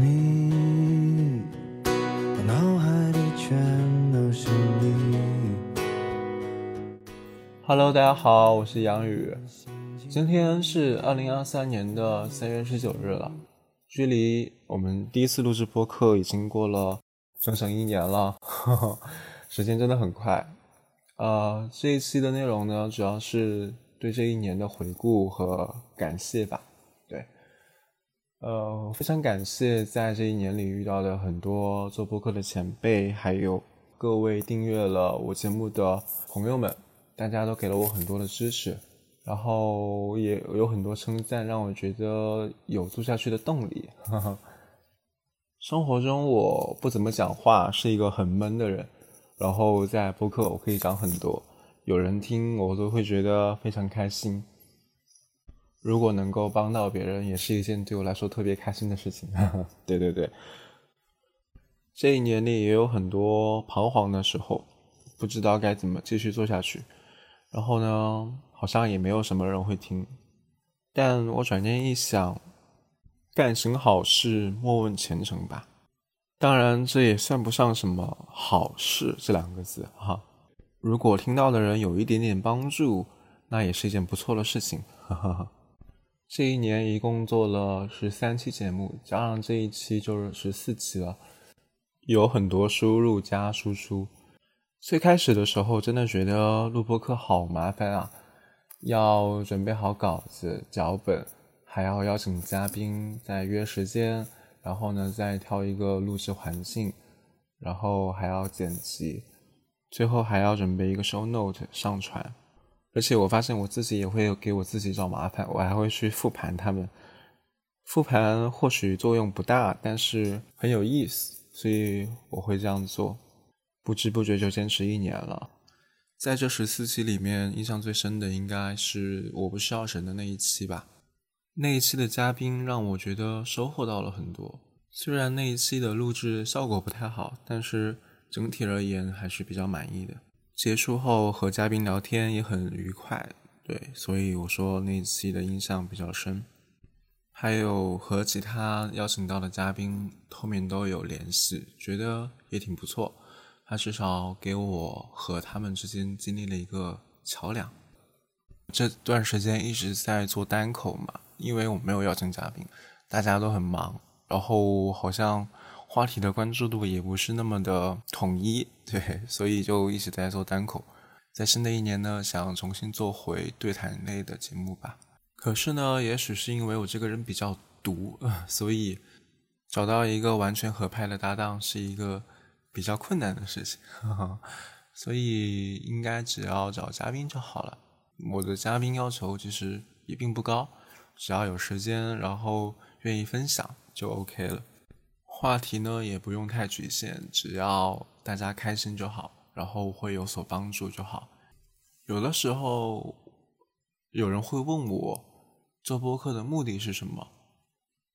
你，我脑海里全都是你。Hello，大家好，我是杨宇。今天是二零二三年的三月十九日了，距离我们第一次录制播客已经过了整整一年了，呵 呵时间真的很快。呃，这一期的内容呢，主要是对这一年的回顾和感谢吧。呃，非常感谢在这一年里遇到的很多做播客的前辈，还有各位订阅了我节目的朋友们。大家都给了我很多的支持，然后也有很多称赞，让我觉得有做下去的动力。呵呵生活中我不怎么讲话，是一个很闷的人，然后在播客我可以讲很多，有人听我都会觉得非常开心。如果能够帮到别人，也是一件对我来说特别开心的事情。对对对，这一年里也有很多彷徨的时候，不知道该怎么继续做下去。然后呢，好像也没有什么人会听，但我转念一想，干行好事，莫问前程吧。当然，这也算不上什么好事这两个字哈。如果听到的人有一点点帮助，那也是一件不错的事情。哈哈哈。这一年一共做了十三期节目，加上这一期就是十四期了，有很多输入加输出。最开始的时候，真的觉得录播课好麻烦啊，要准备好稿子、脚本，还要邀请嘉宾，再约时间，然后呢，再挑一个录制环境，然后还要剪辑，最后还要准备一个 show note 上传。而且我发现我自己也会给我自己找麻烦，我还会去复盘他们。复盘或许作用不大，但是很有意思，所以我会这样做。不知不觉就坚持一年了，在这十四期里面，印象最深的应该是我不是药神的那一期吧。那一期的嘉宾让我觉得收获到了很多，虽然那一期的录制效果不太好，但是整体而言还是比较满意的。结束后和嘉宾聊天也很愉快，对，所以我说那一期的印象比较深。还有和其他邀请到的嘉宾后面都有联系，觉得也挺不错。他至少给我和他们之间建立了一个桥梁。这段时间一直在做单口嘛，因为我没有邀请嘉宾，大家都很忙，然后好像话题的关注度也不是那么的统一，对，所以就一直在做单口。在新的一年呢，想重新做回对谈类的节目吧。可是呢，也许是因为我这个人比较独，所以找到一个完全合拍的搭档是一个。比较困难的事情，呵 呵所以应该只要找嘉宾就好了。我的嘉宾要求其实也并不高，只要有时间，然后愿意分享就 OK 了。话题呢也不用太局限，只要大家开心就好，然后会有所帮助就好。有的时候有人会问我做播客的目的是什么，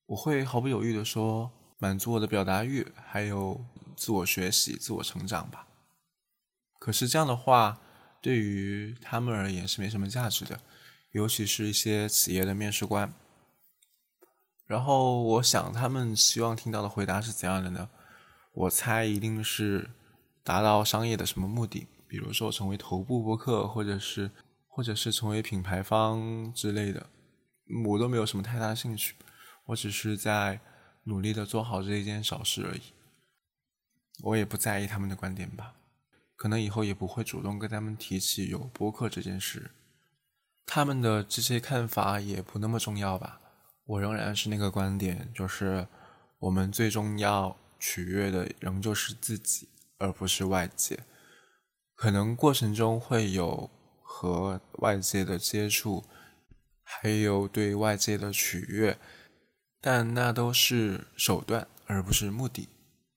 我会毫不犹豫的说。满足我的表达欲，还有自我学习、自我成长吧。可是这样的话，对于他们而言是没什么价值的，尤其是一些企业的面试官。然后我想，他们希望听到的回答是怎样的呢？我猜一定是达到商业的什么目的，比如说成为头部播客，或者是或者是成为品牌方之类的。我都没有什么太大兴趣，我只是在。努力的做好这一件小事而已，我也不在意他们的观点吧，可能以后也不会主动跟他们提起有播客这件事，他们的这些看法也不那么重要吧。我仍然是那个观点，就是我们最终要取悦的仍旧是自己，而不是外界。可能过程中会有和外界的接触，还有对外界的取悦。但那都是手段，而不是目的。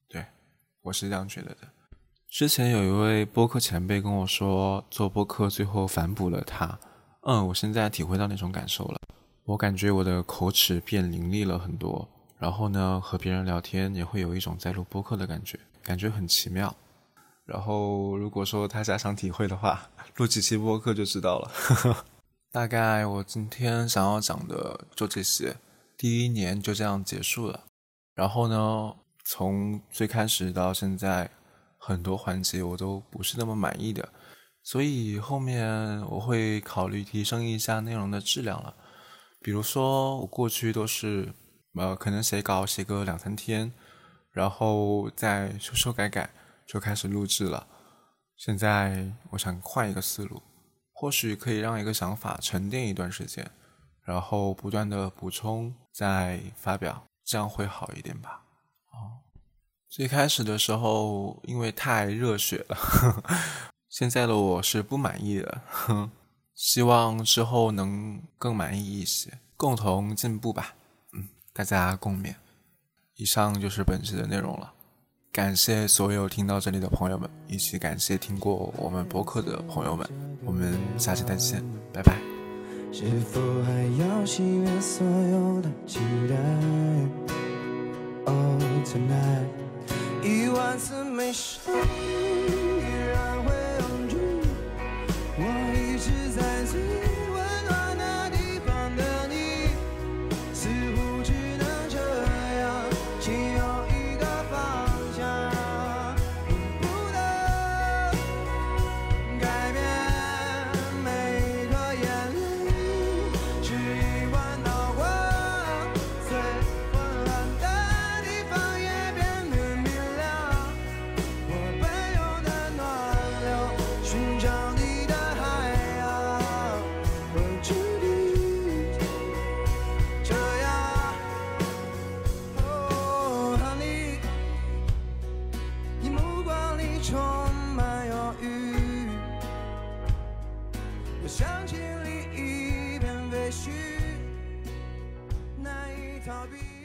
对我是这样觉得的。之前有一位播客前辈跟我说，做播客最后反哺了他。嗯，我现在体会到那种感受了。我感觉我的口齿变伶俐了很多，然后呢，和别人聊天也会有一种在录播客的感觉，感觉很奇妙。然后如果说大家想体会的话，录几期播客就知道了。大概我今天想要讲的就这些。第一年就这样结束了。然后呢，从最开始到现在，很多环节我都不是那么满意的，所以后面我会考虑提升一下内容的质量了。比如说，我过去都是呃，可能写稿写个两三天，然后再修修改改就开始录制了。现在我想换一个思路，或许可以让一个想法沉淀一段时间，然后不断的补充再发表。这样会好一点吧。哦，最开始的时候因为太热血了，现在的我是不满意的。希望之后能更满意一些，共同进步吧。嗯，大家共勉。以上就是本期的内容了，感谢所有听到这里的朋友们，以及感谢听过我们博客的朋友们。我们下期再见，拜拜。是否还要熄灭所有的期待？Oh tonight，一万次没充满忧郁。我想起另一边废墟，难以逃避。